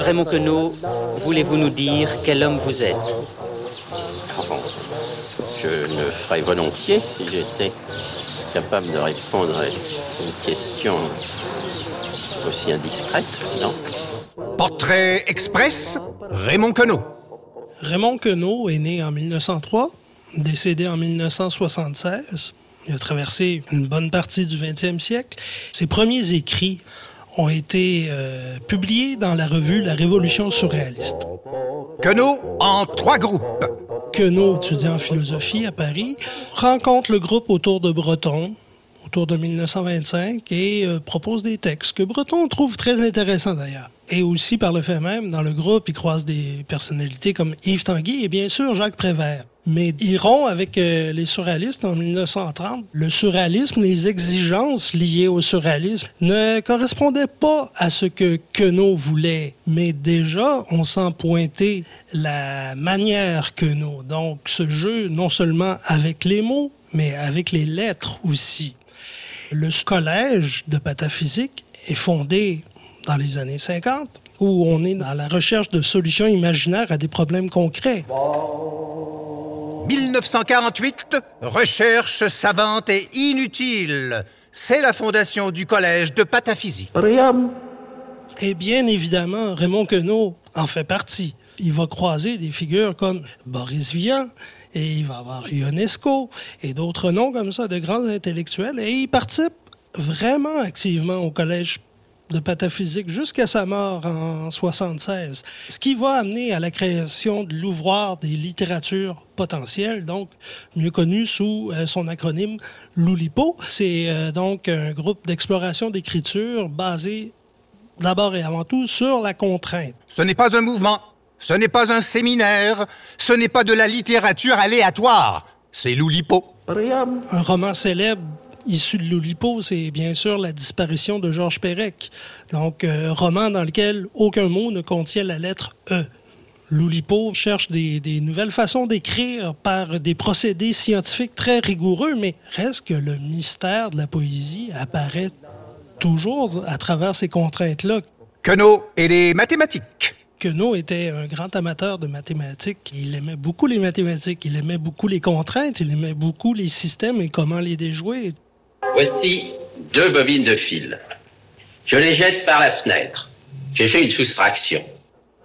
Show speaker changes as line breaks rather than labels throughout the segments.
Raymond Queneau, voulez-vous nous dire quel homme vous êtes?
Je le ferais volontiers si j'étais capable de répondre à une question aussi indiscrète, non?
Portrait express, Raymond Queneau.
Raymond Queneau est né en 1903, décédé en 1976. Il a traversé une bonne partie du 20e siècle. Ses premiers écrits ont été euh, publiés dans la revue La Révolution surréaliste.
Queneau en trois groupes.
Queneau, étudiant en philosophie à Paris, rencontre le groupe autour de Breton, autour de 1925, et euh, propose des textes que Breton trouve très intéressants d'ailleurs. Et aussi, par le fait même, dans le groupe, il croise des personnalités comme Yves Tanguy et bien sûr Jacques Prévert. Mais rompt avec euh, les surréalistes en 1930. Le surréalisme, les exigences liées au surréalisme ne correspondaient pas à ce que Queneau voulait. Mais déjà, on sent pointer la manière Queneau. Donc, ce jeu, non seulement avec les mots, mais avec les lettres aussi. Le collège de pataphysique est fondé dans les années 50, où on est dans la recherche de solutions imaginaires à des problèmes concrets.
1948, recherche savante et inutile. C'est la fondation du collège de pataphysique.
Et bien évidemment, Raymond Queneau en fait partie. Il va croiser des figures comme Boris Vian, et il va avoir Ionesco et d'autres noms comme ça de grands intellectuels. Et il participe vraiment activement au collège de pataphysique jusqu'à sa mort en 76, ce qui va amener à la création de l'ouvroir des littératures potentielles, donc mieux connu sous euh, son acronyme LULIPO. C'est euh, donc un groupe d'exploration d'écriture basé d'abord et avant tout sur la contrainte.
Ce n'est pas un mouvement, ce n'est pas un séminaire, ce n'est pas de la littérature aléatoire, c'est LULIPO.
Un roman célèbre issu de l'Oulipo, c'est bien sûr la disparition de Georges Perec. Donc, euh, roman dans lequel aucun mot ne contient la lettre E. L'Oulipo cherche des, des, nouvelles façons d'écrire par des procédés scientifiques très rigoureux, mais reste que le mystère de la poésie apparaît toujours à travers ces contraintes-là.
Queneau et les mathématiques.
Queneau était un grand amateur de mathématiques. Il aimait beaucoup les mathématiques, il aimait beaucoup les contraintes, il aimait beaucoup les systèmes et comment les déjouer.
Voici deux bobines de fil. Je les jette par la fenêtre. J'ai fait une soustraction.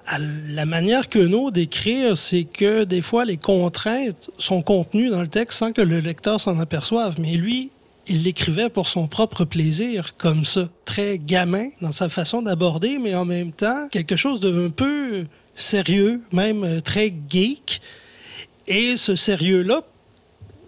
À la manière que nous d'écrire, c'est que des fois les contraintes sont contenues dans le texte sans que le lecteur s'en aperçoive. Mais lui, il l'écrivait pour son propre plaisir, comme ça, très gamin dans sa façon d'aborder, mais en même temps quelque chose d'un peu sérieux, même euh, très geek. Et ce sérieux-là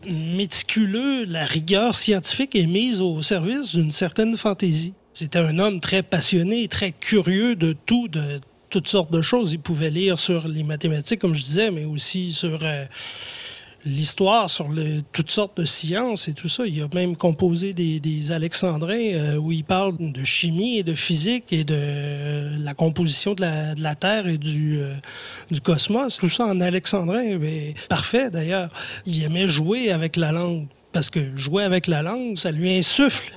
méticuleux, la rigueur scientifique est mise au service d'une certaine fantaisie. C'était un homme très passionné, très curieux de tout, de toutes sortes de choses. Il pouvait lire sur les mathématiques, comme je disais, mais aussi sur euh, l'histoire, sur toutes sortes de sciences et tout ça. Il a même composé des, alexandrins euh, où il parle de chimie et de physique et de euh, la composition de la, Terre et du, euh, du cosmos. Tout ça en alexandrin. Mais parfait, d'ailleurs. Il aimait jouer avec la langue parce que jouer avec la langue, ça lui insuffle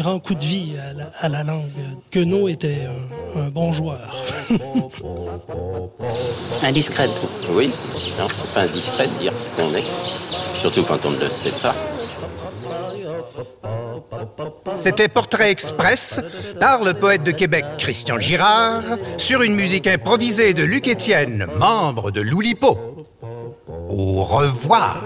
grand coup de vie à la, à la langue. Queneau était un, un bon joueur.
Indiscrète.
Oui, non, c'est pas indiscret de dire ce qu'on est, surtout quand on ne le sait pas.
C'était Portrait Express par le poète de Québec Christian Girard sur une musique improvisée de Luc Étienne, membre de l'Oulipo. Au revoir.